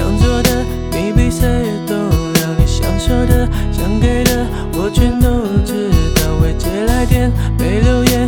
想、做的，你比谁都了你想说的、想给的，我全都知道。未接来电，没留言，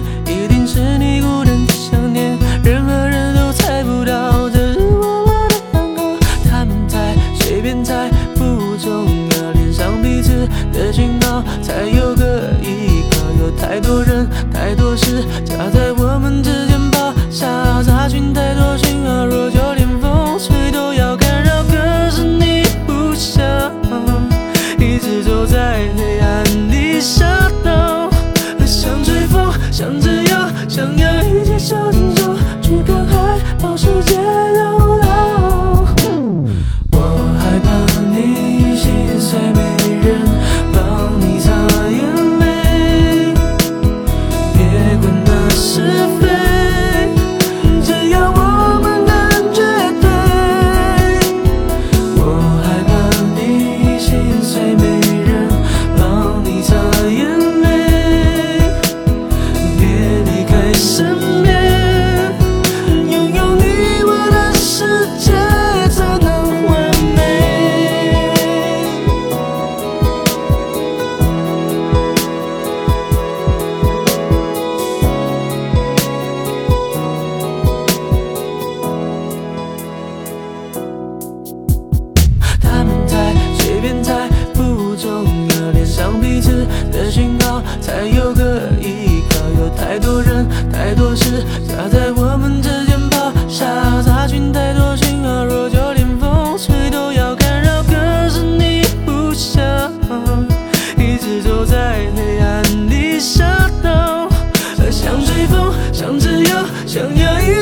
chẳng nhớ yêu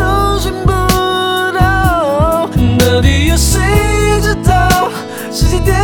都寻不到到底有谁知道？是几点